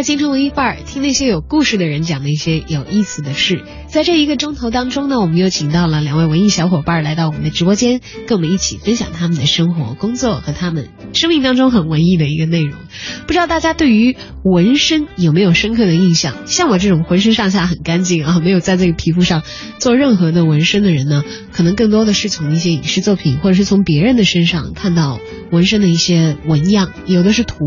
在京城文艺范儿，听那些有故事的人讲那些有意思的事。在这一个钟头当中呢，我们又请到了两位文艺小伙伴来到我们的直播间，跟我们一起分享他们的生活、工作和他们生命当中很文艺的一个内容。不知道大家对于纹身有没有深刻的印象？像我这种浑身上下很干净啊，没有在这个皮肤上做任何的纹身的人呢，可能更多的是从一些影视作品或者是从别人的身上看到纹身的一些纹样，有的是图，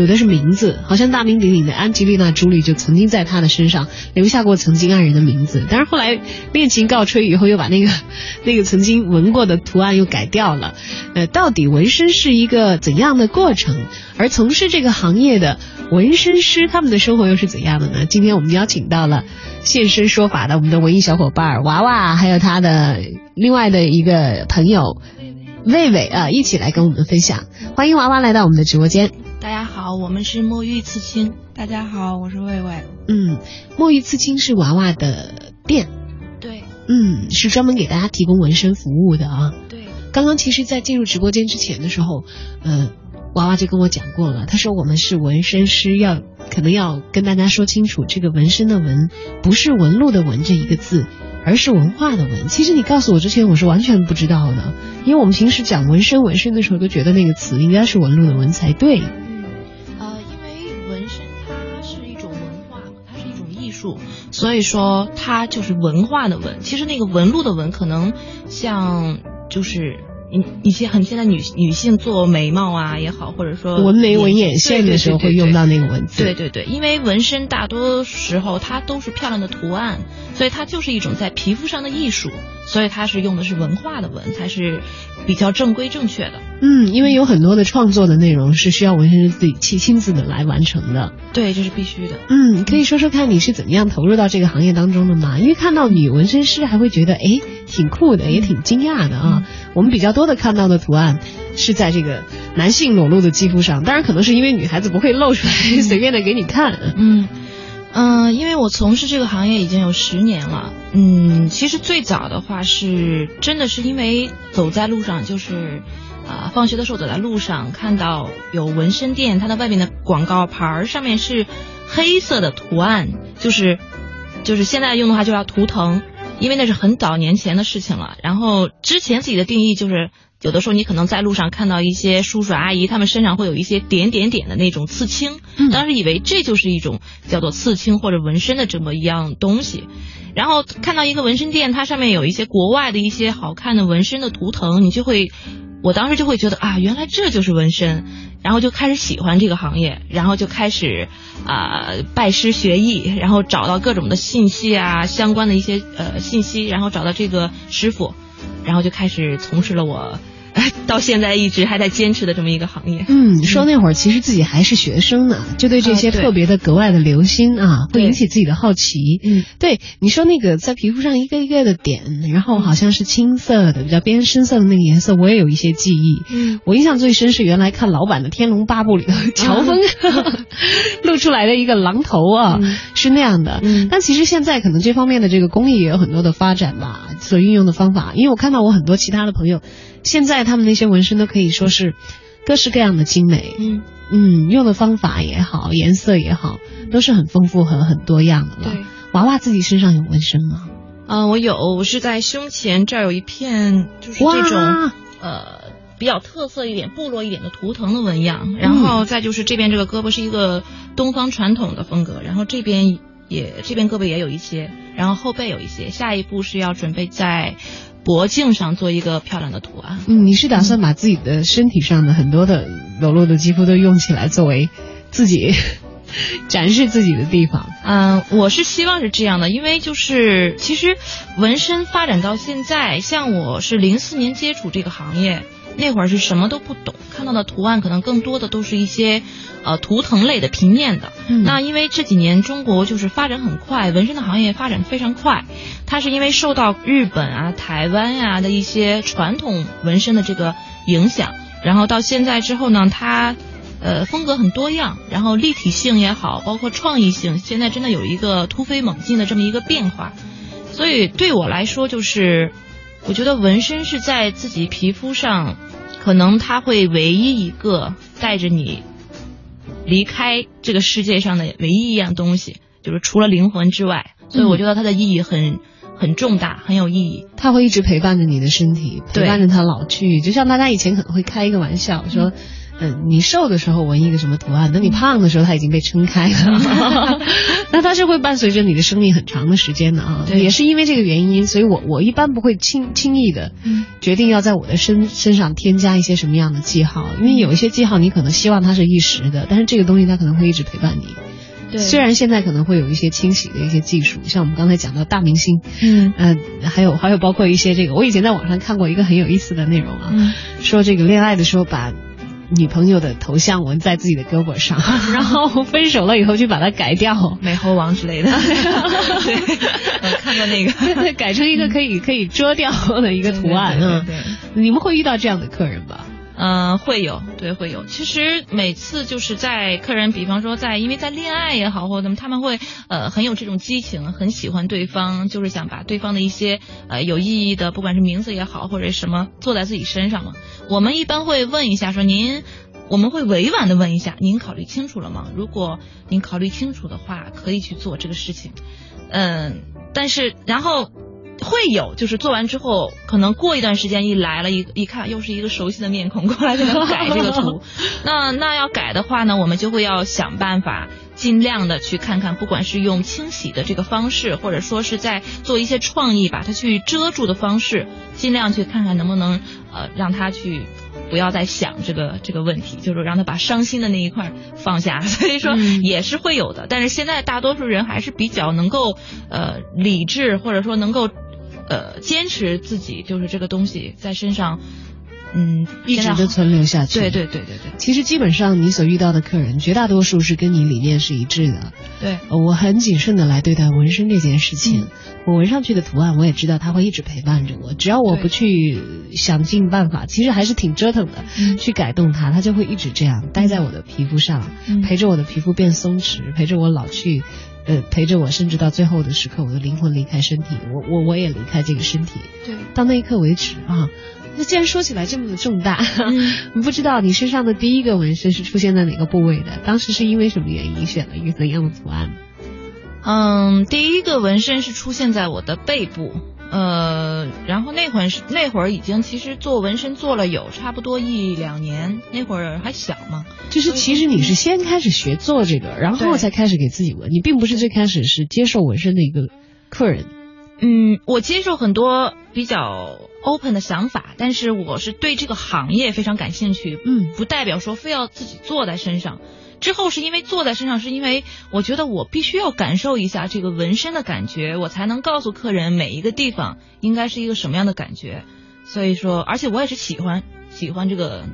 有的是名字，好像大名鼎鼎的安吉丽娜·朱莉就曾经在她的身上留下过曾经爱人的名字，但是后来恋情告吹以后，又把那个 那个曾经纹过的图案又改掉了。呃，到底纹身是一个怎样的过程？而从事这个行业的纹身师，他们的生活又是怎样的呢？今天我们邀请到了现身说法的我们的文艺小伙伴娃娃，还有他的另外的一个朋友魏魏啊，一起来跟我们分享。欢迎娃娃来到我们的直播间。大家好，我们是墨玉刺青。大家好，我是魏魏。嗯，墨玉刺青是娃娃的店，对嗯，是专门给大家提供纹身服务的啊。对，刚刚其实，在进入直播间之前的时候，呃，娃娃就跟我讲过了，他说我们是纹身师，要可能要跟大家说清楚，这个纹身的纹不是纹路的纹这一个字，而是文化的纹。其实你告诉我之前，我是完全不知道的，因为我们平时讲纹身纹身的时候，都觉得那个词应该是纹路的纹才对。术，所以说它就是文化的文。其实那个纹路的纹，可能像就是。一一些很现在女女性做眉毛啊也好，或者说纹眉、纹眼线的时候会用到那个文字。对对对，因为纹身大多时候它都是漂亮的图案，所以它就是一种在皮肤上的艺术，所以它是用的是文化的纹，才是比较正规正确的。嗯，因为有很多的创作的内容是需要纹身师自己亲亲自的来完成的。对，这是必须的。嗯，可以说说看你是怎么样投入到这个行业当中的吗？因为看到女纹身师还会觉得哎挺酷的，也挺惊讶的啊。我们比较多的看到的图案是在这个男性裸露的肌肤上，当然可能是因为女孩子不会露出来，随便的给你看。嗯嗯、呃，因为我从事这个行业已经有十年了。嗯，其实最早的话是真的是因为走在路上，就是啊、呃，放学的时候走在路上看到有纹身店，它的外面的广告牌上面是黑色的图案，就是就是现在用的话就叫图腾。因为那是很早年前的事情了，然后之前自己的定义就是，有的时候你可能在路上看到一些叔叔阿姨，他们身上会有一些点点点的那种刺青，当时以为这就是一种叫做刺青或者纹身的这么一样东西，然后看到一个纹身店，它上面有一些国外的一些好看的纹身的图腾，你就会，我当时就会觉得啊，原来这就是纹身，然后就开始喜欢这个行业，然后就开始啊、拜师学艺，然后找到各种的信息啊，相关的一些呃信息，然后找到这个师傅，然后就开始从事了我。到现在一直还在坚持的这么一个行业。嗯，说那会儿其实自己还是学生呢，就对这些特别的格外的留心啊，会引起自己的好奇。嗯，对，你说那个在皮肤上一个一个的点，然后好像是青色的，比较偏深色的那个颜色，我也有一些记忆。嗯，我印象最深是原来看老版的《天龙八部》里的乔峰、啊、露出来的一个狼头啊，嗯、是那样的。嗯，但其实现在可能这方面的这个工艺也有很多的发展吧，所运用的方法，因为我看到我很多其他的朋友。现在他们那些纹身都可以说是各式各样的精美，嗯嗯，用的方法也好，颜色也好，都是很丰富和很多样的了。对，娃娃自己身上有纹身吗？啊、呃，我有，我是在胸前这儿有一片，就是这种呃比较特色一点、部落一点的图腾的纹样，然后再就是这边这个胳膊是一个东方传统的风格，然后这边也这边胳膊也有一些，然后后背有一些，下一步是要准备在。脖颈上做一个漂亮的图案。嗯，你是打算把自己的身体上的很多的裸露的肌肤都用起来，作为自己 展示自己的地方。嗯，我是希望是这样的，因为就是其实纹身发展到现在，像我是零四年接触这个行业，那会儿是什么都不懂，看到的图案可能更多的都是一些呃图腾类的平面的。嗯那因为这几年中国就是发展很快，纹身的行业发展非常快，它是因为受到日本啊、台湾呀、的一些传统纹身的这个影响，然后到现在之后呢，它呃风格很多样，然后立体性也好，包括创意性，现在真的有一个突飞猛进的这么一个变化。所以对我来说，就是我觉得纹身是在自己皮肤上，可能他会唯一一个带着你离开这个世界上的唯一一样东西，就是除了灵魂之外。所以我觉得它的意义很很重大，很有意义。他会一直陪伴着你的身体，陪伴着他老去。就像大家以前可能会开一个玩笑说。嗯，你瘦的时候纹一个什么图案，等你胖的时候，它已经被撑开了。那它是会伴随着你的生命很长的时间的啊。对也是因为这个原因，所以我我一般不会轻轻易的嗯决定要在我的身身上添加一些什么样的记号，因为有一些记号你可能希望它是一时的，但是这个东西它可能会一直陪伴你。对虽然现在可能会有一些清洗的一些技术，像我们刚才讲到大明星，嗯呃，还有还有包括一些这个，我以前在网上看过一个很有意思的内容啊，嗯说这个恋爱的时候把女朋友的头像纹在自己的胳膊上，然后分手了以后去把它改掉，美猴王之类的。对，我看过那个改成一个可以可以遮掉的一个图案啊。对对对对你们会遇到这样的客人吧？嗯、会有，对，会有。其实每次就是在客人，比方说在，因为在恋爱也好，或者怎么，他们会呃很有这种激情，很喜欢对方，就是想把对方的一些呃有意义的，不管是名字也好，或者什么做在自己身上嘛。我们一般会问一下，说您，我们会委婉的问一下，您考虑清楚了吗？如果您考虑清楚的话，可以去做这个事情。嗯，但是然后。会有，就是做完之后，可能过一段时间一来了，一一看又是一个熟悉的面孔过来给他改这个图，那那要改的话呢，我们就会要想办法，尽量的去看看，不管是用清洗的这个方式，或者说是在做一些创意，把它去遮住的方式，尽量去看看能不能呃让他去不要再想这个这个问题，就是让他把伤心的那一块放下。所以说嗯也是会有的，但是现在大多数人还是比较能够呃理智，或者说能够呃坚持自己就是这个东西在身上，嗯，一直的存留下去。对对对对对其实基本上你所遇到的客人，绝大多数是跟你理念是一致的。对。呃我很谨慎的来对待纹身这件事情。嗯我纹上去的图案，我也知道它会一直陪伴着我。只要我不去想尽办法，其实还是挺折腾的，嗯去改动它，它就会一直这样待在我的皮肤上，嗯陪着我的皮肤变松弛，陪着我老去。呃，陪着我，甚至到最后的时刻，我的灵魂离开身体，我我我也离开这个身体。对，到那一刻为止啊。那既然说起来这么的重大，嗯 不知道你身上的第一个纹身是出现在哪个部位的？当时是因为什么原因选了一个怎样的图案？嗯，第一个纹身是出现在我的背部，呃，然后那会儿是那会儿已经其实做纹身做了有差不多一两年，那会儿还小嘛，就是其实你是先开始学做这个，然后才开始给自己纹，你并不是最开始是接受纹身的一个客人。嗯，我接受很多比较 open 的想法，但是我是对这个行业非常感兴趣，嗯不代表说非要自己坐在身上。之后是因为坐在身上，是因为我觉得我必须要感受一下这个纹身的感觉，我才能告诉客人每一个地方应该是一个什么样的感觉。所以说，而且我也是喜欢喜欢这个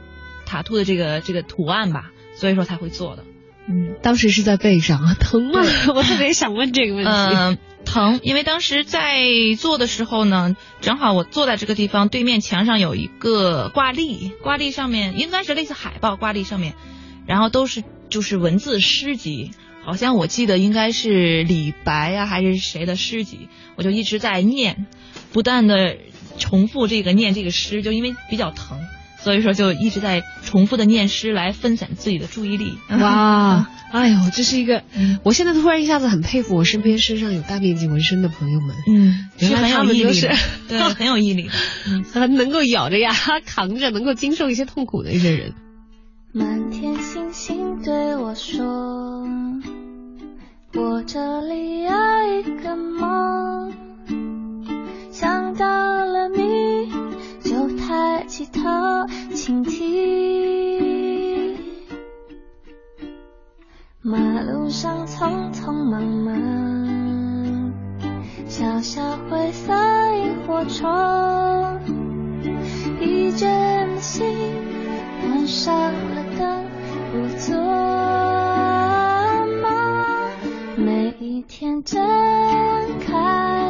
塔兔的这个这个图案吧，所以说才会做的。嗯。当时是在背上啊，疼吗？我特别想问这个问题。嗯、疼，因为当时在做的时候呢，正好我坐在这个地方，对面墙上有一个挂历，挂历上面应该是类似海报，挂历上面，然后都是就是文字诗集，好像我记得应该是李白啊还是谁的诗集，我就一直在念，不断的重复这个念这个诗，就因为比较疼。所以说，就一直在重复的念诗来分散自己的注意力。哇，哎呦，这是一个嗯，我现在突然一下子很佩服我身边身上有大面积纹身的朋友们，嗯，原来是很有毅力他们就是，对，很有毅力的。嗯。还能够咬着牙扛着，能够经受一些痛苦的一些人。满天星星对我说：“我这里有一个梦，想到起头倾听。马路上匆匆忙忙，小小灰色萤火虫，疲倦的心关上了灯，不做梦。每一天睁开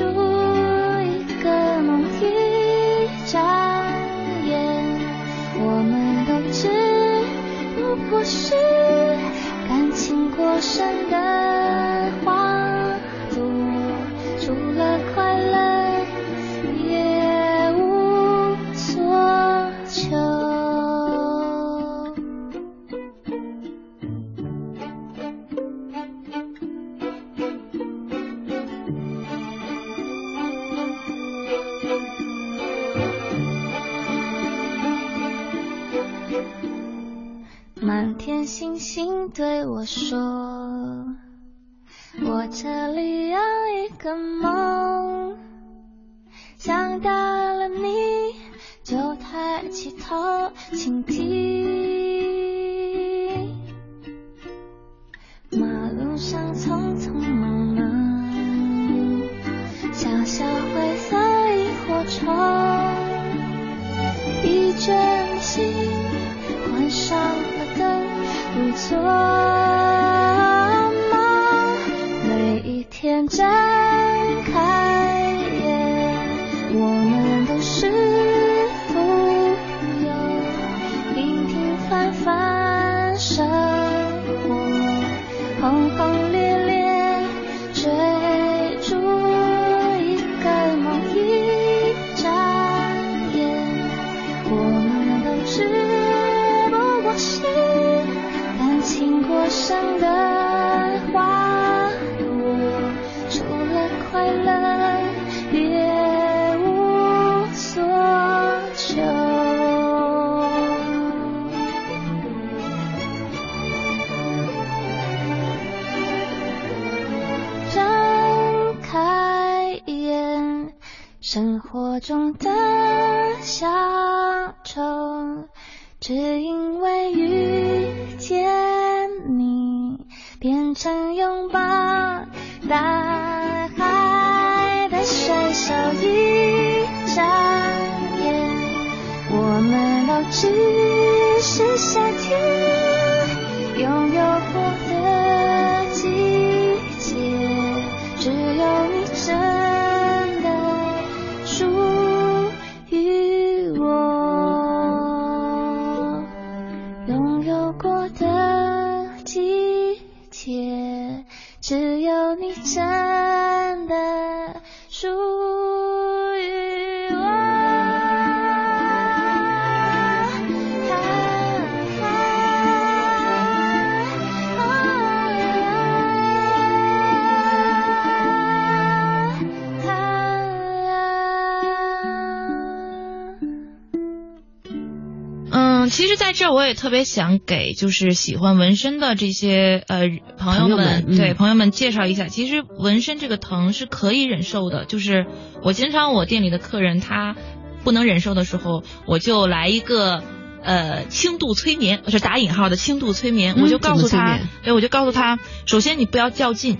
出一个梦一眨眼，我们都只不过是感情过剩的花朵，除了快星星对我说，我这里有一个梦，想到了你就抬起头倾听。马路上匆匆忙忙，小小灰色萤火虫，一卷心关上，做梦。每一天情过剩的花朵，除了快乐别无所求。睁开眼，生活中的小丑，只因为遇成拥抱大海的水手。一眨眼，我们都只是夏天拥有在这儿我也特别想给就是喜欢纹身的这些呃朋友们，友们嗯对朋友们介绍一下，其实纹身这个疼是可以忍受的。就是我经常我店里的客人他不能忍受的时候，我就来一个。呃，轻度催眠是打引号的轻度催眠，嗯我就告诉他对，我就告诉他，首先你不要较劲，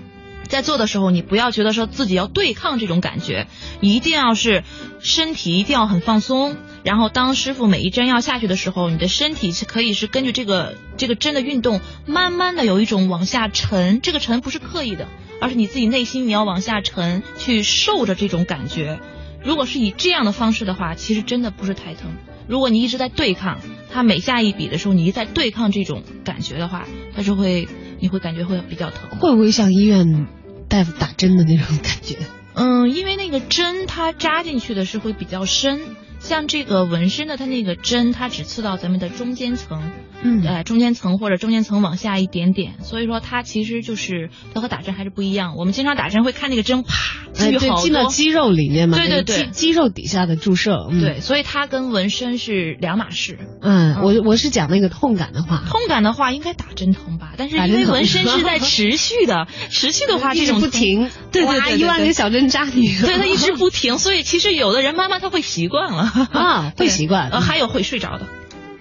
在做的时候，你不要觉得说自己要对抗这种感觉，一定要是身体一定要很放松。然后当师傅每一针要下去的时候，你的身体是可以是根据这个这个针的运动，慢慢的有一种往下沉。这个沉不是刻意的，而是你自己内心你要往下沉，去受着这种感觉。如果是以这样的方式的话，其实真的不是太疼。如果你一直在对抗，它每下一笔的时候，你一直在对抗这种感觉的话，它就会你会感觉会比较疼。会不会像医院大夫打针的那种感觉？嗯，因为那个针它扎进去的是会比较深，像这个纹身的，它那个针它只刺到咱们的中间层，嗯呃，中间层或者中间层往下一点点，所以说它其实就是它和打针还是不一样。我们经常打针会看那个针啪哎，对，进去好多，进到肌肉里面嘛，对对对肌肉底下的注射，嗯、对，所以它跟纹身是两码事。嗯，我我是讲那个痛感的话，痛感的话，应该打针疼吧？但是因为纹身是在 持续的，持续的话这种不停，对对对，一万个小针扎你，对它一直不停，所以其实有的人慢慢他会习惯了 啊，会习惯，呃，还有会睡着的，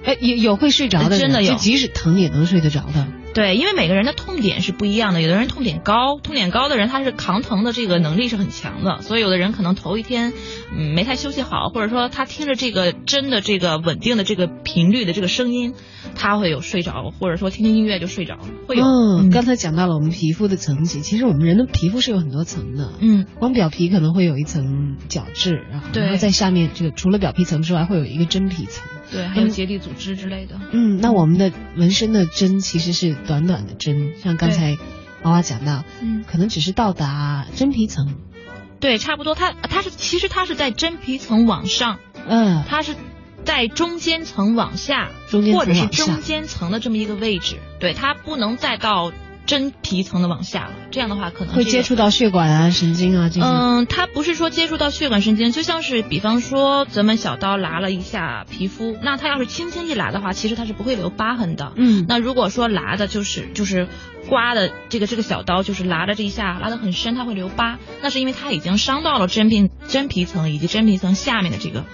哎，有有会睡着的，真的有，就即使疼也能睡得着的。对，因为每个人的痛点是不一样的，有的人痛点高，痛点高的人他是扛疼的这个能力是很强的，所以有的人可能头一天嗯没太休息好，或者说他听着这个针的这个稳定的这个频率的这个声音，他会有睡着，或者说听听音乐就睡着了，会有。嗯，刚才讲到了我们皮肤的层级，其实我们人的皮肤是有很多层的，嗯，光表皮可能会有一层角质，然后在下面这个除了表皮层之外，会有一个真皮层。对，还有结缔组织之类的。嗯，那我们的纹身的针其实是短短的针，像刚才娃娃讲到，嗯，可能只是到达真皮层。对，差不多。它它是其实它是在真皮层往上，嗯，它是在中间层往下，中间或者是中间层的这么一个位置。对，它不能再到。真皮层的往下了，这样的话可能会接触到血管啊、神经啊这些。嗯，它不是说接触到血管神经，就像是比方说咱们小刀剌了一下皮肤，那它要是轻轻一剌的话，其实它是不会留疤痕的。嗯，那如果说剌的就是就是刮的这个这个小刀就是剌的这一下剌的很深，它会留疤，那是因为它已经伤到了真皮真皮层以及真皮层下面的这个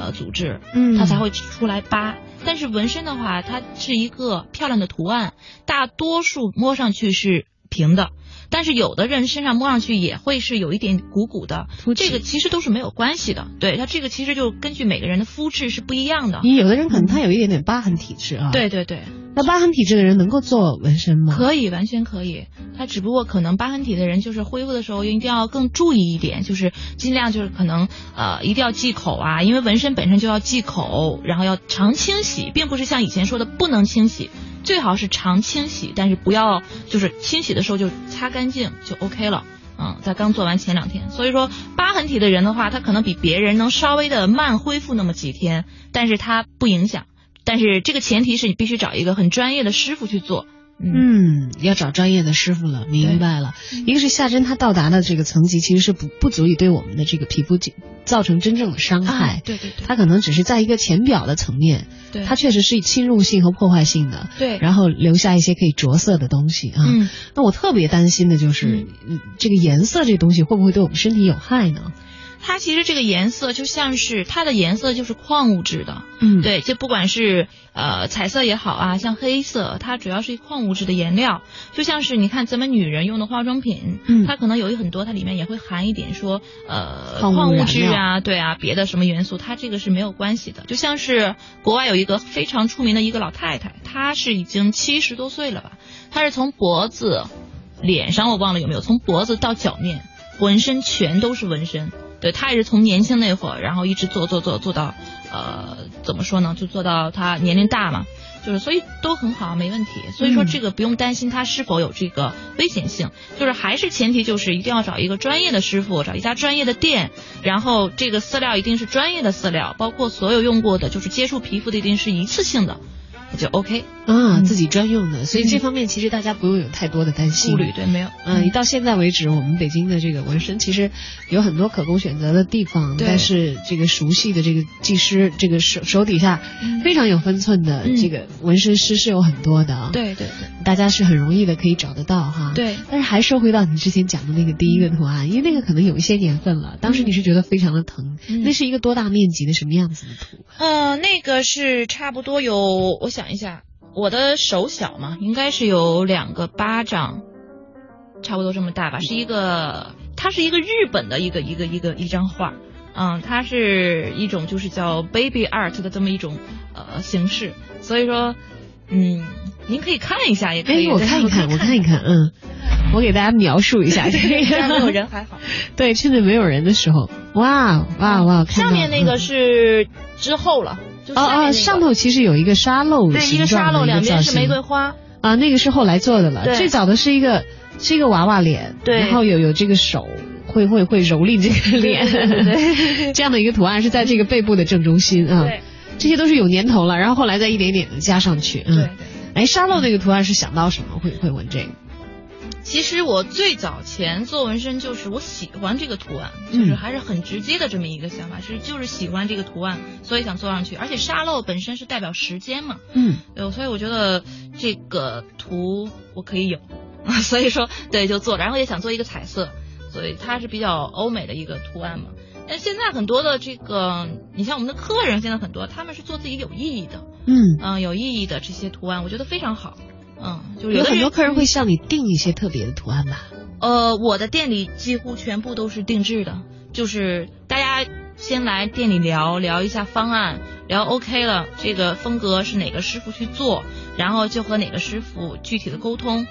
呃组织，嗯，它才会出来疤。但是纹身的话，它是一个漂亮的图案，大多数摸上去是平的，但是有的人身上摸上去也会是有一点鼓鼓的，这个其实都是没有关系的。对它这个其实就根据每个人的肤质是不一样的。你有的人可能他有一点点疤痕体质啊。对对对。那疤痕体质的人能够做纹身吗？可以，完全可以。他只不过可能疤痕体的人就是恢复的时候一定要更注意一点，就是尽量就是可能呃一定要忌口啊，因为纹身本身就要忌口，然后要常清洗，并不是像以前说的不能清洗，最好是常清洗，但是不要就是清洗的时候就擦干净就 OK 了。嗯，在刚做完前两天，所以说疤痕体的人的话，他可能比别人能稍微的慢恢复那么几天，但是他不影响。但是这个前提是你必须找一个很专业的师傅去做。嗯，要找专业的师傅了，明白了。一个是下针，它到达的这个层级其实是不不足以对我们的这个皮肤造成真正的伤害。对对对，它可能只是在一个浅表的层面，对，它确实是侵入性和破坏性的。对，然后留下一些可以着色的东西啊。嗯，那我特别担心的就是，这个颜色这东西会不会对我们身体有害呢？它其实这个颜色就像是它的颜色就是矿物质的，嗯，对，就不管是呃彩色也好啊，像黑色，它主要是矿物质的颜料，就像是你看咱们女人用的化妆品，嗯，它可能有一很多，它里面也会含一点说呃矿物质啊，对啊，别的什么元素，它这个是没有关系的。就像是国外有一个非常出名的一个老太太，她是已经七十多岁了吧，她是从脖子、脸上我忘了有没有，从脖子到脚面浑身全都是纹身。对他也是从年轻那会儿，然后一直做做做做到，呃，怎么说呢？就做到他年龄大嘛，就是所以都很好，没问题。所以说这个不用担心他是否有这个危险性，就是还是前提就是一定要找一个专业的师傅，找一家专业的店，然后这个饲料一定是专业的饲料，包括所有用过的，就是接触皮肤的一定是一次性的。就 OK 啊，自己专用的，所以这方面其实大家不用有太多的担心。顾虑，对，没有。嗯，到现在为止，我们北京的这个纹身其实有很多可供选择的地方，但是这个熟悉的这个技师，这个手手底下非常有分寸的这个纹身师是有很多的，对对对，大家是很容易的可以找得到哈。对，但是还说回到你之前讲的那个第一个图案，因为那个可能有一些年份了，当时你是觉得非常的疼，那是一个多大面积的什么样子的图？呃，那个是差不多有，我想一下。我的手小嘛，应该是有两个巴掌，差不多这么大吧。是一个，它是一个日本的一个一个一个一张画，嗯，它是一种就是叫 baby art 的这么一种呃形式。所以说，嗯，您可以看一下，也可以。我看一看，我看一看，嗯，我给大家描述一下。这个没有人 还好。对，趁着没有人的时候，哇哇哇！上面那个是之后了。哦哦，上头其实有一个沙漏对，一个沙漏，两边是玫瑰花啊，那个是后来做的了。最早的是一个是一个娃娃脸，对，然后有有这个手会会会蹂躏这个脸，对，这样的一个图案是在这个背部的正中心啊。对，这些都是有年头了，然后后来再一点点的加上去。对对。哎，沙漏那个图案是想到什么会会问这个？其实我最早前做纹身就是我喜欢这个图案，就是还是很直接的这么一个想法，是就是喜欢这个图案，所以想做上去。而且沙漏本身是代表时间嘛，嗯，对，所以我觉得这个图我可以有，所以说对就做，然后也想做一个彩色，所以它是比较欧美的一个图案嘛。但现在很多的这个，你像我们的客人，现在很多他们是做自己有意义的，嗯，嗯、有意义的这些图案，我觉得非常好。嗯，就是有很多客人会向你订一些特别的图案吧？呃，我的店里几乎全部都是定制的，就是大家先来店里聊聊一下方案，聊 OK 了，这个风格是哪个师傅去做，然后就和哪个师傅具体的沟通，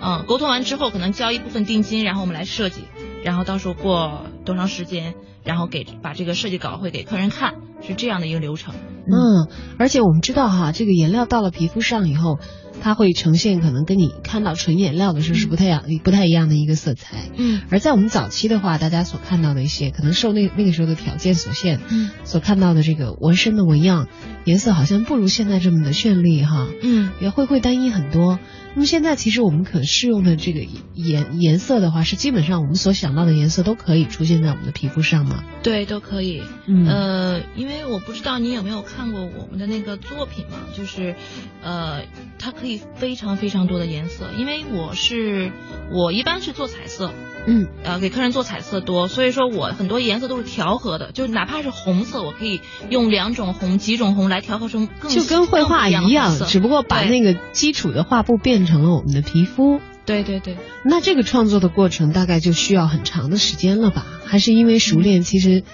嗯，沟通完之后可能交一部分定金，然后我们来设计，然后到时候过多长时间，然后给把这个设计稿会给客人看，是这样的一个流程。嗯，而且我们知道哈，这个颜料到了皮肤上以后，它会呈现可能跟你看到纯颜料的时候是不太一样、不太一样的一个色彩。嗯而在我们早期的话，大家所看到的一些，可能受那那个时候的条件所限，嗯所看到的这个纹身的纹样，颜色好像不如现在这么的绚丽哈，嗯也会会单一很多。那么现在其实我们可适用的这个颜颜色的话，是基本上我们所想到的颜色都可以出现在我们的皮肤上吗？对，都可以。嗯呃，因为我不知道你有没有看过我们的那个作品嘛，就是，呃，它可以非常非常多的颜色，因为我是我一般是做彩色，嗯呃，给客人做彩色多，所以说我很多颜色都是调和的，就是哪怕是红色，我可以用两种红、几种红来调和成更就跟绘画一样只不过把那个基础的画布变成了我们的皮肤。对对对。那这个创作的过程大概就需要很长的时间了吧？还是因为熟练，其实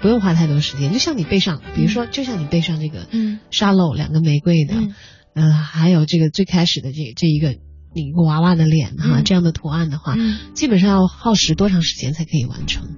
不用花太多时间。就像你背上，比如说，就像你背上这个嗯沙漏两个玫瑰的，嗯呃，还有这个最开始的这这一个一个娃娃的脸哈，嗯这样的图案的话，嗯基本上要耗时多长时间才可以完成？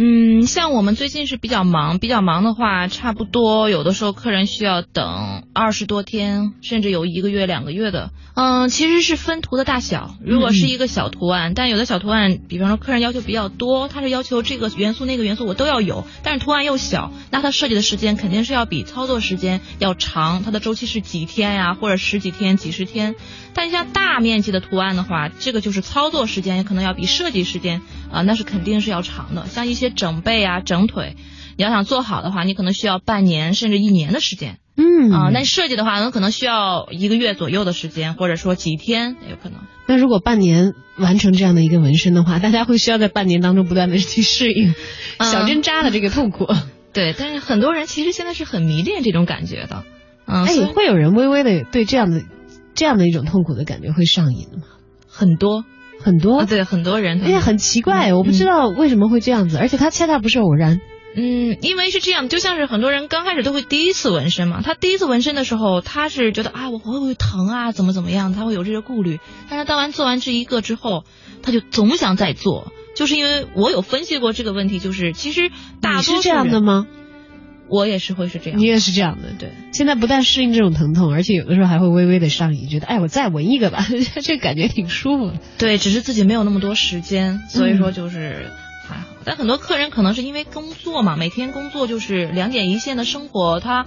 嗯，像我们最近是比较忙，比较忙的话，差不多有的时候客人需要等二十多天，甚至有一个月、两个月的。嗯，其实是分图的大小。如果是一个小图案，但有的小图案，比方说客人要求比较多，他是要求这个元素、那个元素我都要有，但是图案又小，那他设计的时间肯定是要比操作时间要长，它的周期是几天呀，或者十几天、几十天。但像大面积的图案的话，这个就是操作时间也可能要比设计时间啊、那是肯定是要长的。像一些整背啊、整腿，你要想做好的话，你可能需要半年甚至一年的时间嗯啊。那设计的话，那可能需要一个月左右的时间，或者说几天也有可能。那如果半年完成这样的一个纹身的话，大家会需要在半年当中不断的去适应嗯小针扎的这个痛苦。对，但是很多人其实现在是很迷恋这种感觉的。嗯，会有人微微的对这样的这样的一种痛苦的感觉会上瘾吗？很多很多啊，对很多人。哎呀，很奇怪，嗯我不知道为什么会这样子，而且它恰恰不是偶然。嗯，因为是这样，就像是很多人刚开始都会第一次纹身嘛，他第一次纹身的时候，他是觉得啊，我会不会疼啊，怎么怎么样，他会有这些顾虑。但是当完做完这一个之后，他就总想再做，就是因为我有分析过这个问题，就是其实大多数你是这样的？吗？我也是会是这样你。也是这样的。对，现在不但适应这种疼痛，而且有的时候还会微微的上瘾，觉得哎，我再闻一个吧，这感觉挺舒服的。对，只是自己没有那么多时间，所以说就是还好。但很多客人可能是因为工作嘛，每天工作就是两点一线的生活，他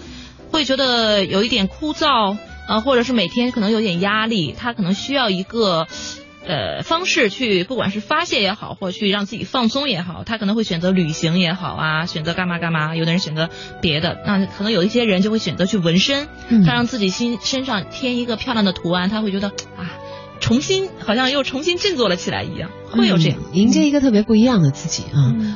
会觉得有一点枯燥，呃，或者是每天可能有点压力，他可能需要一个。呃，方式去，不管是发泄也好，或去让自己放松也好，他可能会选择旅行也好啊，选择干嘛干嘛。有的人选择别的，那可能有一些人就会选择去纹身，嗯他让自己心身上添一个漂亮的图案，他会觉得啊，重新好像又重新振作了起来一样，会有这样。嗯迎接一个特别不一样的自己啊。嗯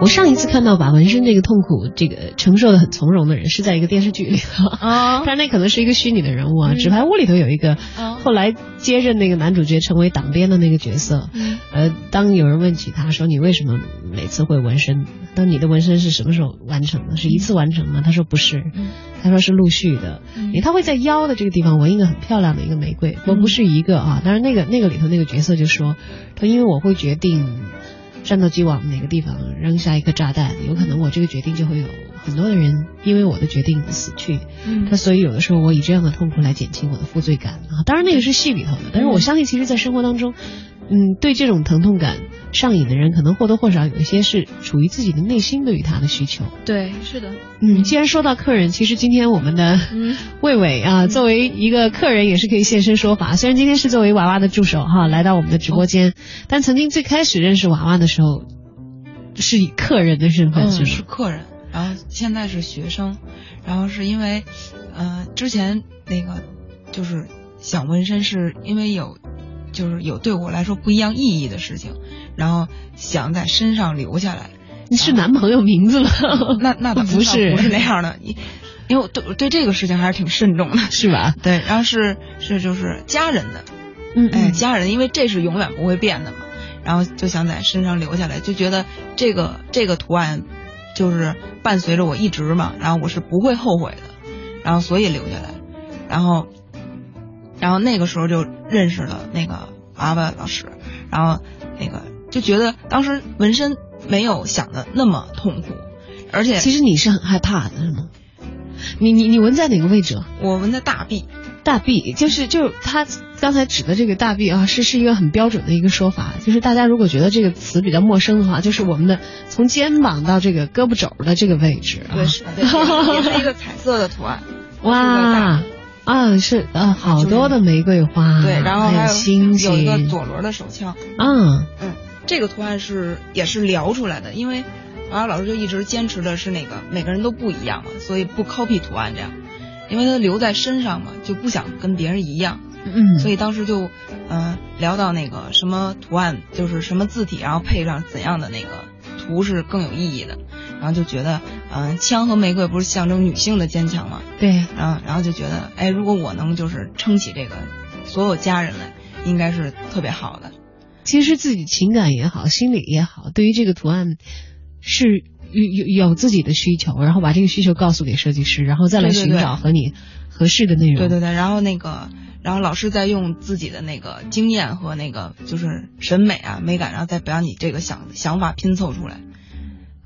我上一次看到把纹身这个痛苦这个承受的很从容的人，是在一个电视剧里头。啊当然那可能是一个虚拟的人物啊，嗯纸牌屋》里头有一个啊后来接任那个男主角成为党鞭的那个角色。嗯呃，当有人问起他说你为什么每次会纹身？当你的纹身是什么时候完成的？是一次完成吗？他说不是，嗯他说是陆续的。他会在腰的这个地方纹一个很漂亮的一个玫瑰，不嗯不是一个啊。但是那个那个里头那个角色就说，他因为我会决定战斗机往哪个地方扔下一颗炸弹，有可能我这个决定就会有很多的人因为我的决定死去。嗯他所以有的时候我以这样的痛苦来减轻我的负罪感啊。当然那个是戏里头的，但是我相信其实在生活当中，嗯，对这种疼痛感上瘾的人，可能或多或少有一些是处于自己的内心对于他的需求。对，是的，嗯，既然说到客人，其实今天我们的嗯魏伟啊，作为一个客人也是可以现身说法。虽然今天是作为娃娃的助手哈来到我们的直播间，但曾经最开始认识娃娃的时候，是以客人的身份，嗯，是是？客人，然后现在是学生，然后是因为，呃，之前那个就是想纹身，是因为有，就是有对我来说不一样意义的事情，然后想在身上留下来。你是男朋友名字吗？那那倒 不是不是那样的，因因为我对对这个事情还是挺慎重的。是吧？对，然后是是就是家人的，嗯哎，家人，因为这是永远不会变的嘛，然后就想在身上留下来，就觉得这个这个图案就是伴随着我一直嘛，然后我是不会后悔的，然后所以留下来，然后然后那个时候就认识了那个娃娃老师，然后那个就觉得当时纹身没有想的那么痛苦，而且其实你是很害怕的，是吗？你你你纹在哪个位置啊？我纹在大臂，大臂就是就是他刚才指的这个大臂啊，是是一个很标准的一个说法，就是大家如果觉得这个词比较陌生的话，就是我们的从肩膀到这个胳膊肘的这个位置啊。对，是对，也是一个彩色的图案。哇啊是啊，好多的玫瑰花，对，然后还有还星有一个左轮的手枪，啊，嗯，这个图案是也是聊出来的，因为娃娃老师就一直坚持的是那个每个人都不一样嘛，所以不 copy 图案这样，因为他留在身上嘛，就不想跟别人一样，嗯，所以当时就嗯、呃聊到那个什么图案就是什么字体，然后配上怎样的那个图是更有意义的，然后就觉得嗯、呃枪和玫瑰不是象征女性的坚强吗，对，然后然后就觉得，哎，如果我能就是撑起这个所有家人来，应该是特别好的。其实自己情感也好，心理也好，对于这个图案是有有有自己的需求，然后把这个需求告诉给设计师，然后再来寻找和你合适的内容。对对对，然后那个，然后老师再用自己的那个经验和那个就是审美啊美感，然后再把你这个想想法拼凑出来。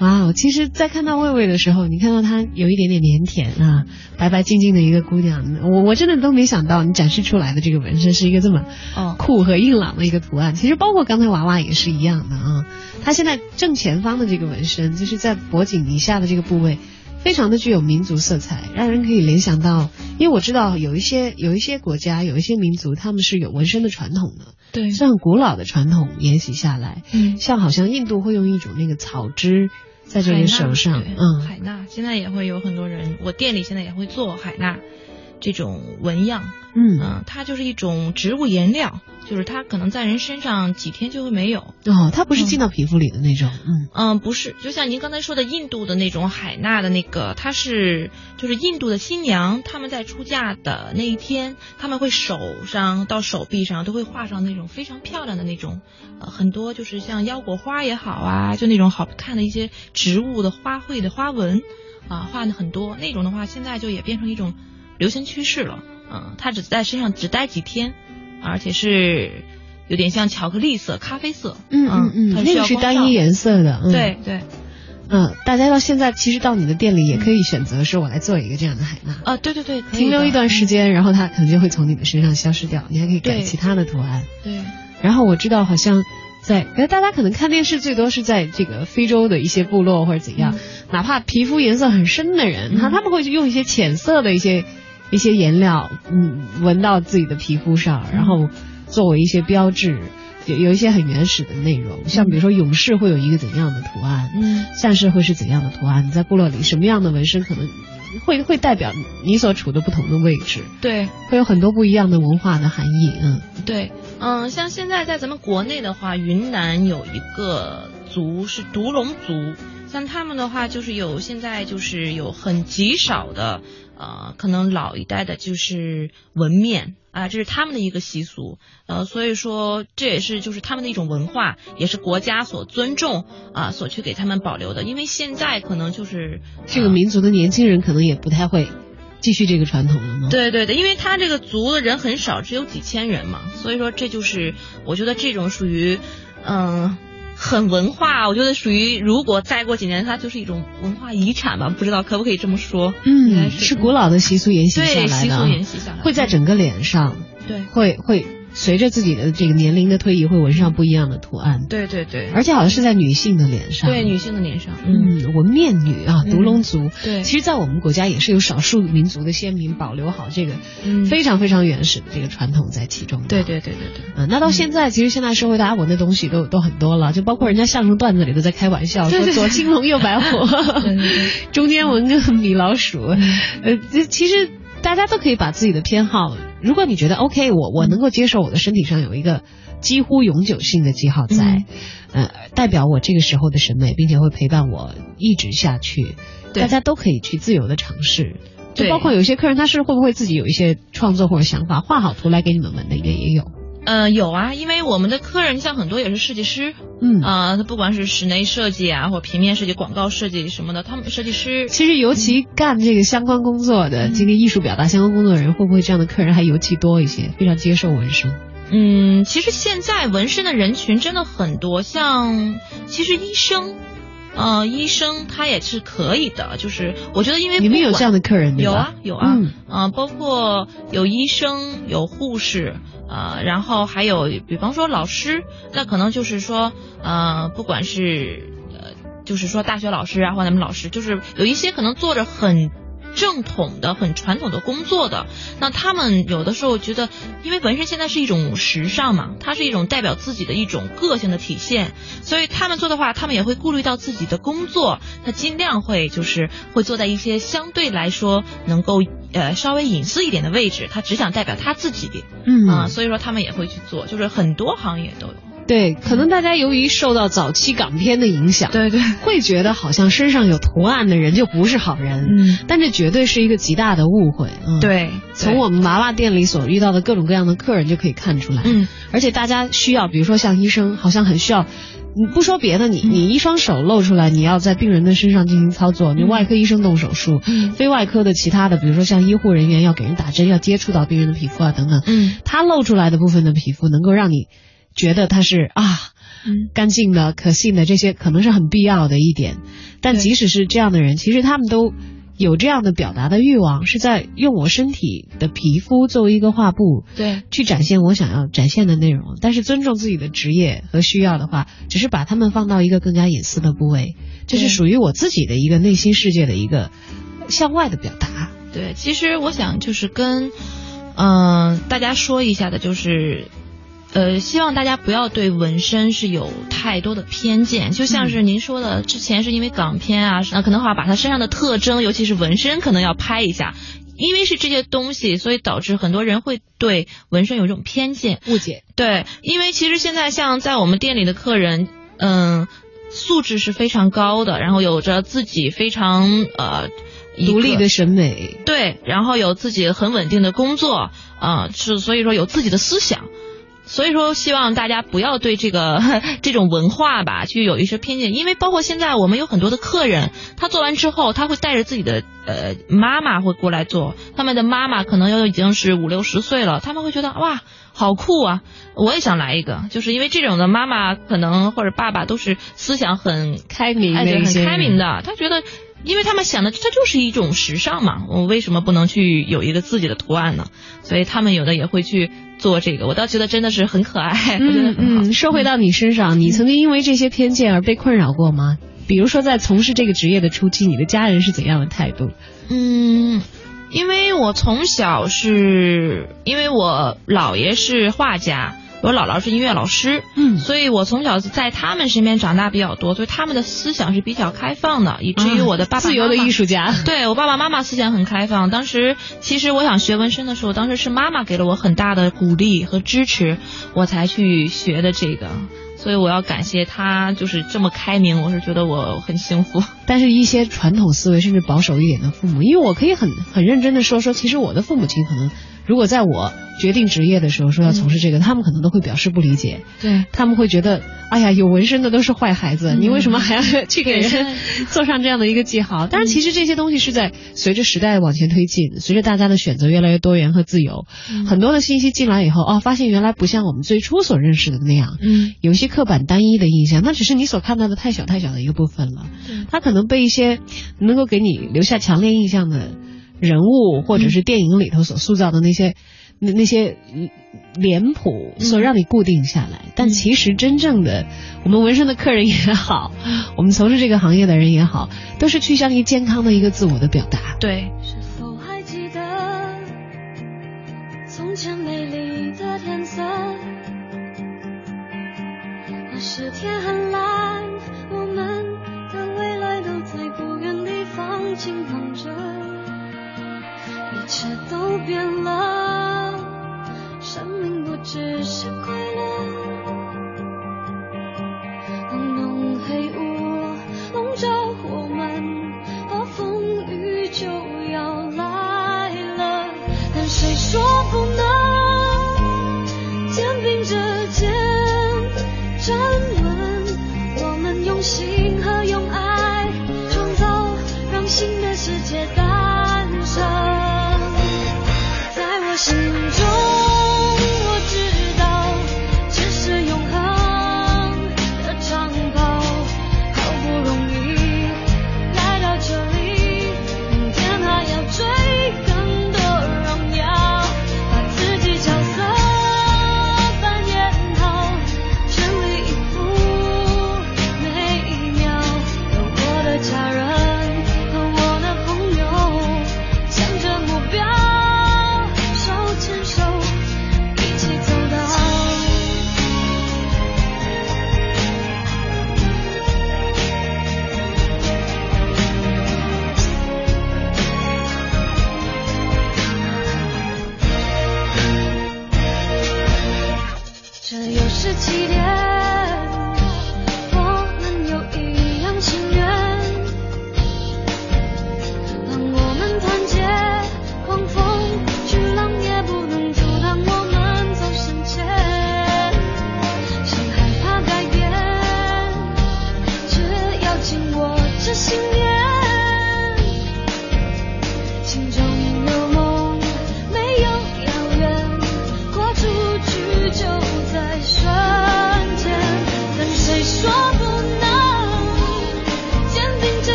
哇哦！其实，在看到魏魏的时候，你看到她有一点点腼腆啊，白白净净的一个姑娘，我我真的都没想到你展示出来的这个纹身是一个这么嗯酷和硬朗的一个图案。其实，包括刚才娃娃也是一样的啊。她现在正前方的这个纹身，就是在脖颈以下的这个部位，非常的具有民族色彩，让人可以联想到。因为我知道有一些有一些国家有一些民族，他们是有纹身的传统的，对是很古老的传统沿袭下来。嗯，像好像印度会用一种那个草枝在这里手上，对嗯，海纳现在也会有很多人，我店里现在也会做海纳这种纹样，嗯，嗯，它就是一种植物颜料，就是它可能在人身上几天就会没有，哦，它不是进到皮肤里的那种，嗯，嗯，不是，就像您刚才说的印度的那种海纳的那个，它是就是印度的新娘，他们在出嫁的那一天，他们会手上到手臂上都会画上那种非常漂亮的那种，呃，很多就是像腰果花也好啊，就那种好看的一些植物的花卉的花纹，啊，画的很多那种的话，现在就也变成一种流行趋势了，嗯，它只在身上只待几天，而且是有点像巧克力色、咖啡色，嗯嗯嗯，它那个是单一颜色的，嗯、，对对。嗯，大家到现在其实到你的店里也可以选择说，我来做一个这样的海纳，啊，对对对，停留一段时间，然后它可能就会从你的身上消失掉，你还可以改其他的图案。对，然后我知道好像在，可是大家可能看电视最多是在这个非洲的一些部落或者怎样，哪怕皮肤颜色很深的人，他、嗯他们会用一些浅色的一些一些颜料，嗯，纹到自己的皮肤上，然后作为一些标志。有有一些很原始的内容，像比如说勇士会有一个怎样的图案，嗯。战士会是怎样的图案，在部落里什么样的纹身可能会会代表你所处的不同的位置，对。会有很多不一样的文化的含义，嗯。对，嗯，像现在在咱们国内的话，云南有一个族是独龙族，像他们的话，就是有现在就是有很极少的，呃，可能老一代的就是纹面啊，这是他们的一个习俗，呃，所以说这也是就是他们的一种文化，也是国家所尊重啊，所去给他们保留的。因为现在可能就是这个民族的年轻人可能也不太会继续这个传统了吗？对对对，因为他这个族的人很少，只有几千人嘛，所以说这就是我觉得这种属于嗯。很文化，我觉得属于如果再过几年，它就是一种文化遗产吧，不知道可不可以这么说？嗯，是古老的习俗沿袭下来的，习俗沿袭下来，会在整个脸上，对，会会。随着自己的这个年龄的推移，会纹上不一样的图案。对对对，而且好像是在女性的脸上。对女性的脸上，嗯，纹面女啊，独龙族。对，其实，在我们国家也是有少数民族的先民保留好这个非常非常原始的这个传统在其中。对对对对对。嗯，那到现在，其实现在社会大家纹的东西都都很多了，就包括人家相声段子里都在开玩笑说左青龙右白虎，中间纹个米老鼠。呃，这其实。大家都可以把自己的偏好，如果你觉得 OK，我我能够接受我的身体上有一个几乎永久性的记号在，呃，代表我这个时候的审美，并且会陪伴我一直下去。大家都可以去自由的尝试，就包括有些客人他是会不会自己有一些创作或者想法，画好图来给你们纹的应该也有。嗯，有啊，因为我们的客人像很多也是设计师，嗯啊，他不管是室内设计啊，或平面设计、广告设计什么的，他们设计师其实尤其干这个相关工作的，这个艺术表达相关工作的人，会不会这样的客人还尤其多一些，非常接受纹身？嗯，其实现在纹身的人群真的很多，像其实医生，呃，医生他也是可以的，就是我觉得因为你们有这样的客人有啊有啊，嗯，包括有医生有护士。呃，然后还有，比方说老师，那可能就是说，呃，不管是呃，就是说大学老师啊，或者咱们老师，就是有一些可能做着很。正统的、很传统的工作的，那他们有的时候觉得，因为纹身现在是一种时尚嘛，它是一种代表自己的一种个性的体现，所以他们做的话，他们也会顾虑到自己的工作，他尽量会就是会坐在一些相对来说能够呃稍微隐私一点的位置，他只想代表他自己，嗯。啊，所以说他们也会去做，就是很多行业都有。对，可能大家由于受到早期港片的影响，对对，会觉得好像身上有图案的人就不是好人，嗯，但这绝对是一个极大的误会，嗯，对，从我们娃娃店里所遇到的各种各样的客人就可以看出来，嗯，而且大家需要，比如说像医生，好像很需要，你不说别的，你你一双手露出来，你要在病人的身上进行操作，你外科医生动手术，嗯，非外科的其他的，比如说像医护人员要给人打针，要接触到病人的皮肤啊等等，嗯，他露出来的部分的皮肤能够让你觉得他是啊。嗯，干净的、可信的，这些可能是很必要的一点。但即使是这样的人，其实他们都有这样的表达的欲望，是在用我身体的皮肤作为一个画布，对，去展现我想要展现的内容。但是尊重自己的职业和需要的话，只是把他们放到一个更加隐私的部位，这是属于我自己的一个内心世界的一个向外的表达。对，其实我想就是跟嗯大家说一下的，就是。呃，希望大家不要对纹身是有太多的偏见，就像是您说的，之前是因为港片啊，那可能话把他身上的特征，尤其是纹身，可能要拍一下，因为是这些东西，所以导致很多人会对纹身有一种偏见、误解。对，因为其实现在像在我们店里的客人，嗯，素质是非常高的，然后有着自己非常呃独立的审美，对，然后有自己很稳定的工作，啊，是所以说有自己的思想。所以说，希望大家不要对这个 这种文化吧，去有一些偏见。因为包括现在我们有很多的客人，他做完之后，他会带着自己的呃妈妈会过来做，他们的妈妈可能又已经是五六十岁了，他们会觉得哇，好酷啊！我也想来一个，就是因为这种的妈妈可能或者爸爸都是思想很开明、很开明的，他觉得。因为他们想的，这就是一种时尚嘛，我为什么不能去有一个自己的图案呢？所以他们有的也会去做这个，我倒觉得真的是很可爱，我觉得很好。说回到你身上，你曾经因为这些偏见而被困扰过吗？比如说在从事这个职业的初期，你的家人是怎样的态度？嗯，因为我从小是因为我姥爷是画家。我姥姥是音乐老师，嗯，所以我从小在他们身边长大比较多，所以他们的思想是比较开放的，以至于我的爸爸自由的艺术家，对我爸爸妈妈思想很开放。当时其实我想学纹身的时候，当时是妈妈给了我很大的鼓励和支持，我才去学的这个。所以我要感谢他，就是这么开明，我是觉得我很幸福。但是，一些传统思维甚至保守一点的父母，因为我可以很很认真的说说，其实我的父母亲可能，如果在我决定职业的时候说要从事这个，他们可能都会表示不理解。对，他们会觉得，哎呀，有纹身的都是坏孩子，你为什么还要去给人做上这样的一个记号？但是，其实这些东西是在随着时代往前推进，随着大家的选择越来越多元和自由，很多的信息进来以后，哦，发现原来不像我们最初所认识的那样，嗯，有一些刻板单一的印象，那只是你所看到的太小太小的一个部分了。他可能被一些能够给你留下强烈印象的人物，或者是电影里头所塑造的那些。那那些脸谱所让你固定下来，但其实真正的我们纹身的客人也好，我们从事这个行业的人也好，都是趋向于健康的一个自我的表达。对。是否还记得从前美丽的天色？那时天很蓝，我们的未来都在不远地方轻放着，一切都变了，生命不只是快乐。当浓黑雾笼罩我们，暴风雨就要来了，但谁说不能肩并着肩站稳？我们用心和用爱创造，让新的世界诞生。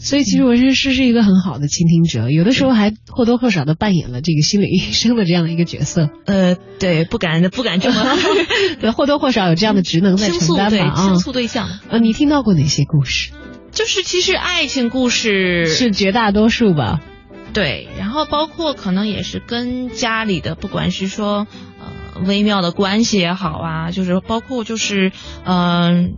所以，其实纹身师是一个很好的倾听者，有的时候还或多或少的扮演了这个心理医生的这样的一个角色。呃，对，不敢不敢这么 对，或多或少有这样的职能在承担吧啊倾。诉对象，呃，你听到过哪些故事？就是其实爱情故事是绝大多数吧？对，然后包括可能也是跟家里的，不管是说呃微妙的关系也好啊，就是包括就是嗯、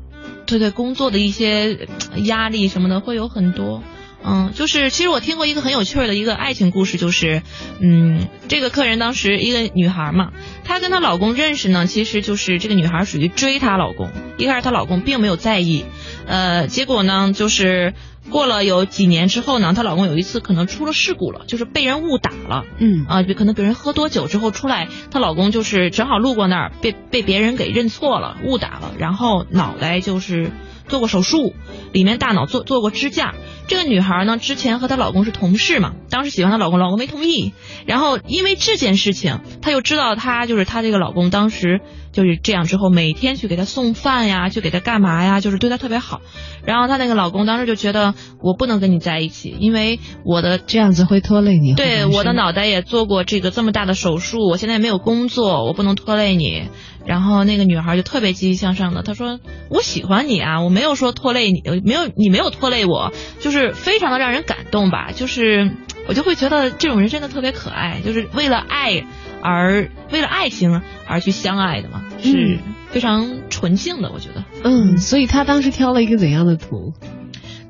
对对工作的一些压力什么的会有很多。嗯，就是其实我听过一个很有趣儿的一个爱情故事，就是，嗯，这个客人当时一个女孩嘛，她跟她老公认识呢，其实就是这个女孩属于追她老公，一开始她老公并没有在意，呃，结果呢，就是过了有几年之后呢，她老公有一次可能出了事故了，就是被人误打了。嗯啊，就可能别人喝多酒之后出来，她老公就是正好路过那儿，被被别人给认错了，误打了，然后脑袋就是做过手术，里面大脑做做过支架。这个女孩呢，之前和她老公是同事嘛，当时喜欢她老公，老公没同意，然后因为这件事情，她又知道她就是她这个老公当时就是这样之后，每天去给她送饭呀，去给她干嘛呀，就是对她特别好。然后她那个老公当时就觉得我不能跟你在一起，因为我的这样子会拖累你。对，我的脑袋也做过这个这么大的手术，我现在没有工作，我不能拖累你。然后那个女孩就特别积极向上的，她说：“我喜欢你啊，我没有说拖累你，呃没有你没有拖累我，就是非常的让人感动吧。就是我就会觉得这种人真的特别可爱，就是为了爱而为了爱情而去相爱的嘛，是非常纯净的，我觉得。嗯，所以他当时挑了一个怎样的图？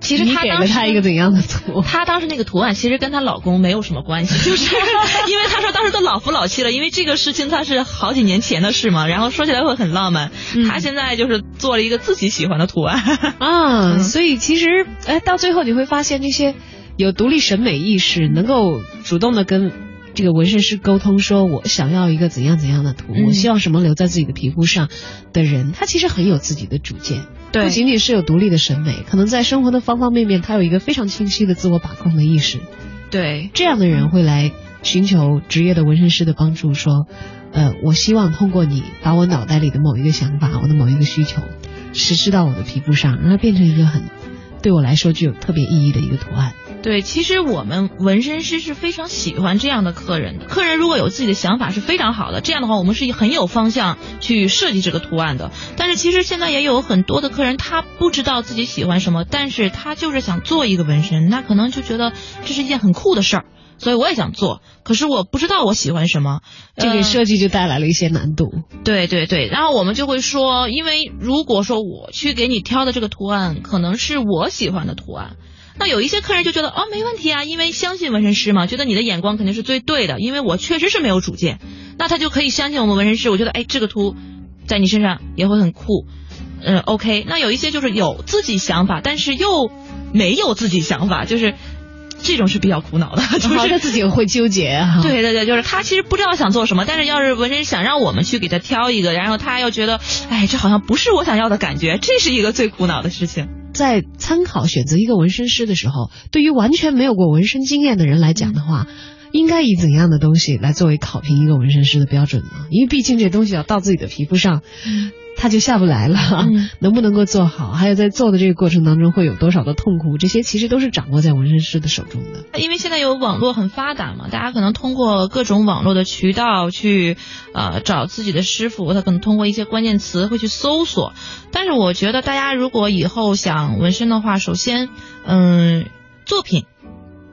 其实你给了他一个怎样的图？她当时那个图案其实跟她老公没有什么关系，就是 因为她说当时都老夫老妻了，因为这个事情她是好几年前的事嘛，然后说起来会很浪漫。嗯她现在就是做了一个自己喜欢的图案。啊，嗯所以其实哎，到最后你会发现，那些有独立审美意识，能够主动的跟这个纹身师沟通，说我想要一个怎样怎样的图，嗯我希望什么留在自己的皮肤上的人，他其实很有自己的主见，对不仅仅是有独立的审美，可能在生活的方方面面，他有一个非常清晰的自我把控的意识。对，这样的人会来寻求职业的纹身师的帮助，说，呃，我希望通过你把我脑袋里的某一个想法，我的某一个需求，实施到我的皮肤上，让它变成一个很对我来说具有特别意义的一个图案。对，其实我们纹身师是非常喜欢这样的客人的。客人如果有自己的想法是非常好的，这样的话我们是很有方向去设计这个图案的。但是其实现在也有很多的客人，他不知道自己喜欢什么，但是他就是想做一个纹身，那可能就觉得这是一件很酷的事儿，所以我也想做，可是我不知道我喜欢什么，这给呃设计就带来了一些难度。对对对，然后我们就会说，因为如果说我去给你挑的这个图案，可能是我喜欢的图案，那有一些客人就觉得哦没问题啊，因为相信纹身师嘛，觉得你的眼光肯定是最对的，因为我确实是没有主见，那他就可以相信我们纹身师。我觉得哎这个图在你身上也会很酷，嗯 OK。那有一些就是有自己想法，但是又没有自己想法，就是这种是比较苦恼的，就是他自己会纠结啊。对对对，就是他其实不知道想做什么，但是要是纹身想让我们去给他挑一个，然后他又觉得，哎，这好像不是我想要的感觉，这是一个最苦恼的事情。在参考选择一个纹身师的时候，对于完全没有过纹身经验的人来讲的话，应该以怎样的东西来作为考评一个纹身师的标准呢？因为毕竟这东西要到自己的皮肤上，它就下不来了。嗯 能不能够做好，还有在做的这个过程当中会有多少的痛苦，这些其实都是掌握在纹身师的手中的。因为现在有网络很发达嘛，大家可能通过各种网络的渠道去呃找自己的师傅，他可能通过一些关键词会去搜索。但是我觉得大家如果以后想纹身的话，首先嗯作品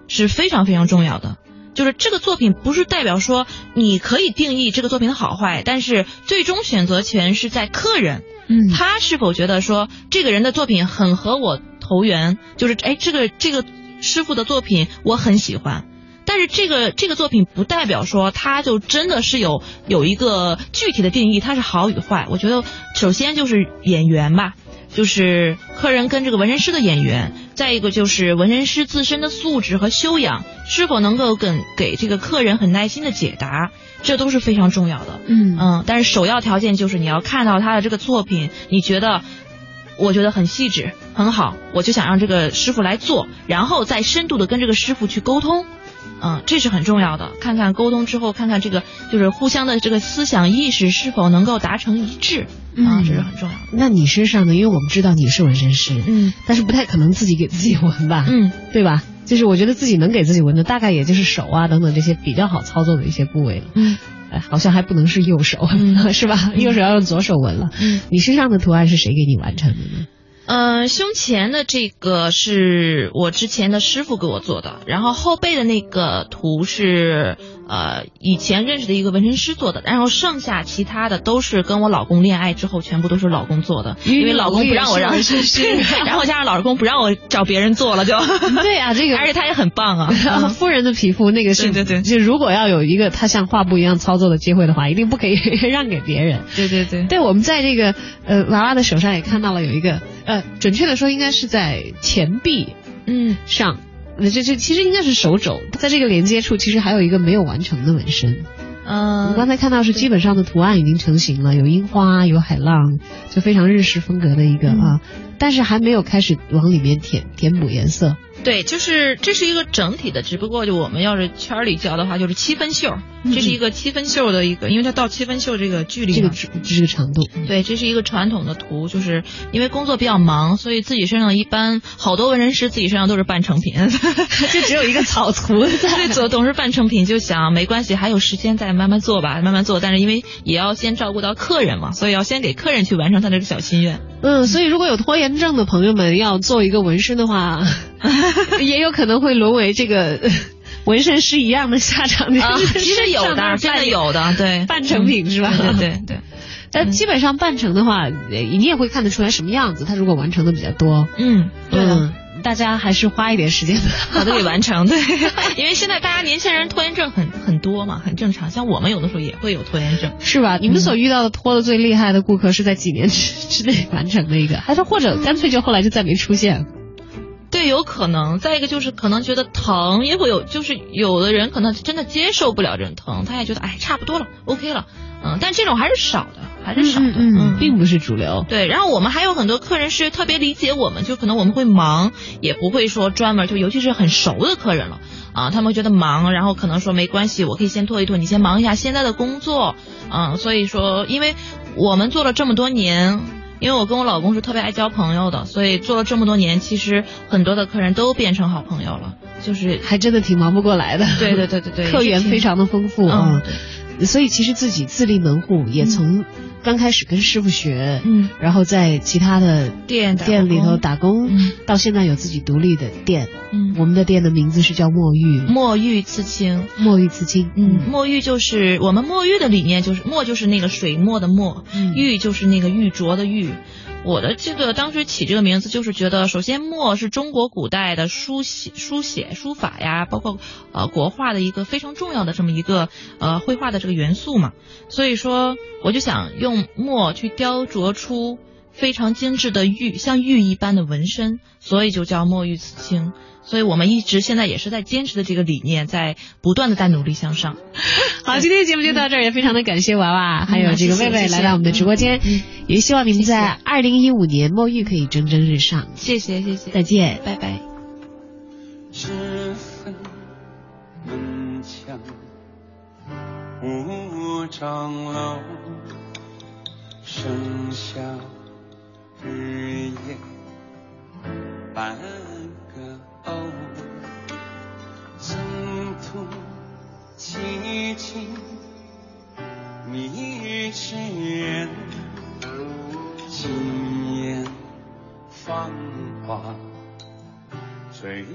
是非常非常重要的。就是这个作品不是代表说你可以定义这个作品的好坏，但是最终选择权是在客人，嗯他是否觉得说这个人的作品很和我投缘，就是哎这个这个师傅的作品我很喜欢，但是这个这个作品不代表说他就真的是有有一个具体的定义，它是好与坏。我觉得首先就是演员吧。就是客人跟这个纹身师的眼缘，再一个就是纹身师自身的素质和修养是否能够跟给这个客人很耐心的解答，这都是非常重要的。嗯嗯，但是首要条件就是你要看到他的这个作品，你觉得，我觉得很细致，很好，我就想让这个师傅来做，然后再深度的跟这个师傅去沟通。嗯，这是很重要的。看看沟通之后，看看这个就是互相的这个思想意识是否能够达成一致啊，嗯这是很重要的。那你身上呢？因为我们知道你是纹身师，嗯但是不太可能自己给自己纹吧？嗯，对吧？就是我觉得自己能给自己纹的，大概也就是手啊等等这些比较好操作的一些部位了。嗯哎，好像还不能是右手，嗯 是吧？右手要用左手纹了。嗯你身上的图案是谁给你完成的呢？嗯，胸前的这个是我之前的师傅给我做的，然后后背的那个图是呃以前认识的一个纹身师做的，然后剩下其他的都是跟我老公恋爱之后，全部都是老公做的，因为老公不让我让纹身师，然后加上老公不让我找别人做了，就。对啊，这个。而且他也很棒啊，嗯。夫人的皮肤那个是对对对。就如果要有一个他像画布一样操作的机会的话，一定不可以 让给别人。对对对，对，我们在这个呃娃娃的手上也看到了有一个呃，准确的说应该是在前臂嗯。上，呃这这其实应该是手肘，在这个连接处其实还有一个没有完成的纹身。我们嗯刚才看到是基本上的图案已经成型了，有樱花，有海浪，就非常日式风格的一个嗯啊，但是还没有开始往里面填填补颜色。对，就是这是一个整体的，只不过就我们要是圈里教的话，就是七分袖，这是一个七分袖的一个，因为它到七分袖这个距离嘛这个这是个长度，对，这是一个传统的图，就是因为工作比较忙，所以自己身上一般好多纹身师自己身上都是半成品，就只有一个草图在。对，总总是半成品，就想没关系，还有时间再慢慢做吧，慢慢做。但是因为也要先照顾到客人嘛，所以要先给客人去完成他这个小心愿。嗯，所以如果有拖延症的朋友们要做一个纹身的话，也有可能会沦为这个呃 纹身师一样的下场。啊，其实有的，真的有的，对，半成品是吧？对对对对，但基本上半成的话，呃你也会看得出来什么样子。他如果完成的比较多，嗯，对大家还是花一点时间把它给完成，对，因为现在大家年轻人拖延症很很多嘛，很正常。像我们有的时候也会有拖延症，是吧？你们所遇到的拖的最厉害的顾客是在几年之之内完成的一个，还是或者干脆就后来就再没出现？对，有可能。再一个就是可能觉得疼，也会有，就是有的人可能真的接受不了这种疼，他也觉得哎差不多了，OK 了，嗯，但这种还是少的，还是少的，嗯嗯，并不是主流。对，然后我们还有很多客人是特别理解我们，就可能我们会忙，也不会说专门就，尤其是很熟的客人了啊，他们觉得忙，然后可能说没关系，我可以先拖一拖，你先忙一下现在的工作，嗯，所以说，因为我们做了这么多年。因为我跟我老公是特别爱交朋友的，所以做了这么多年，其实很多的客人都变成好朋友了，就是还真的挺忙不过来的。对对对对对，客源非常的丰富啊。嗯，所以其实自己自立门户，也从刚开始跟师傅学，嗯，然后在其他的店店里头打工，嗯，到现在有自己独立的店，嗯，我们的店的名字是叫墨玉，墨玉刺青，墨玉刺青，嗯，墨玉就是我们墨玉的理念，就是墨就是那个水墨的墨，嗯。玉就是那个玉镯的玉。我的这个当时起这个名字，就是觉得首先墨是中国古代的书写、书写、书法呀，包括呃国画的一个非常重要的这么一个呃绘画的这个元素嘛，所以说我就想用墨去雕琢出非常精致的玉，像玉一般的纹身，所以就叫墨玉刺青。所以我们一直现在也是在坚持的这个理念，在不断的在努力向上。好，今天的节目就到这儿，也非常的感谢娃娃、还有这个谢谢魏魏来到我们的直播间，嗯也希望你们在二零一五年墨玉可以蒸蒸日上。谢谢谢谢，再见。拜拜。脂粉门墙五丈楼，剩下日夜半个欧。净土凄清迷之人，轻言芳华醉。